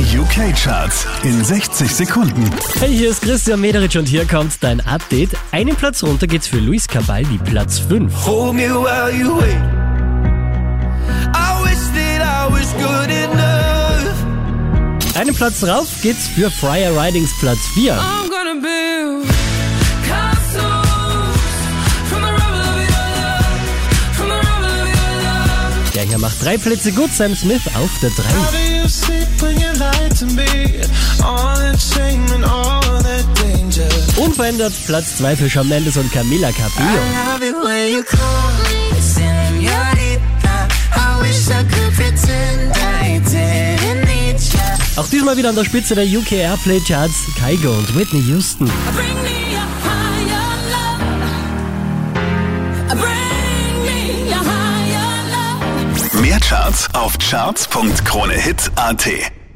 Die UK-Charts in 60 Sekunden. Hey, hier ist Christian Mederich und hier kommt dein Update. Einen Platz runter geht's für Luis Cabaldi, Platz 5. Hold me while you wait. I wish that I was good enough. Einen Platz rauf geht's für Friar Ridings, Platz 4. I'm gonna build. Der hier macht drei Plätze gut, Sam Smith auf der 3. Unverändert Platz 2 für Shawn Mendes und Camila Cabello. Auch diesmal wieder an der Spitze der UK Airplay Charts, Kygo und Whitney Houston. Mehr Charts auf charts.kronehit.at.